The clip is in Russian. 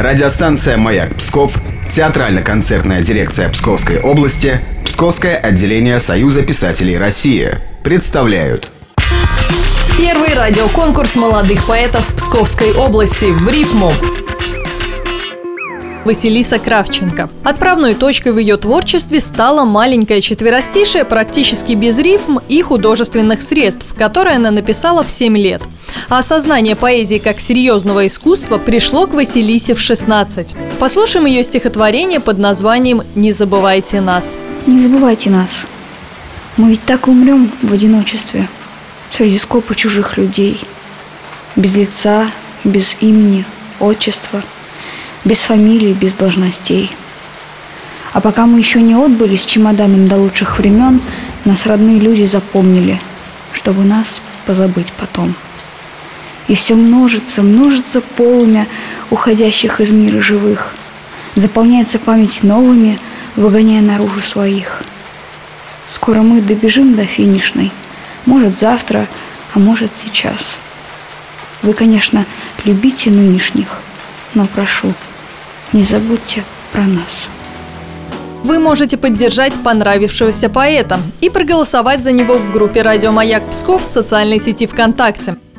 Радиостанция «Маяк Псков», театрально-концертная дирекция Псковской области, Псковское отделение Союза писателей России представляют Первый радиоконкурс молодых поэтов Псковской области в рифму. Василиса Кравченко. Отправной точкой в ее творчестве стала маленькая четверостишая практически без рифм и художественных средств, которое она написала в 7 лет. Осознание поэзии как серьезного искусства пришло к Василисе в 16. Послушаем ее стихотворение под названием «Не забывайте нас». Не забывайте нас. Мы ведь так умрем в одиночестве, среди скопа чужих людей. Без лица, без имени, отчества – без фамилий, без должностей. А пока мы еще не отбыли с чемоданом до лучших времен, нас родные люди запомнили, чтобы нас позабыть потом. И все множится, множится полумя уходящих из мира живых. Заполняется память новыми, выгоняя наружу своих. Скоро мы добежим до финишной. Может, завтра, а может, сейчас. Вы, конечно, любите нынешних, но прошу – не забудьте про нас. Вы можете поддержать понравившегося поэта и проголосовать за него в группе «Радио Маяк Псков» в социальной сети ВКонтакте –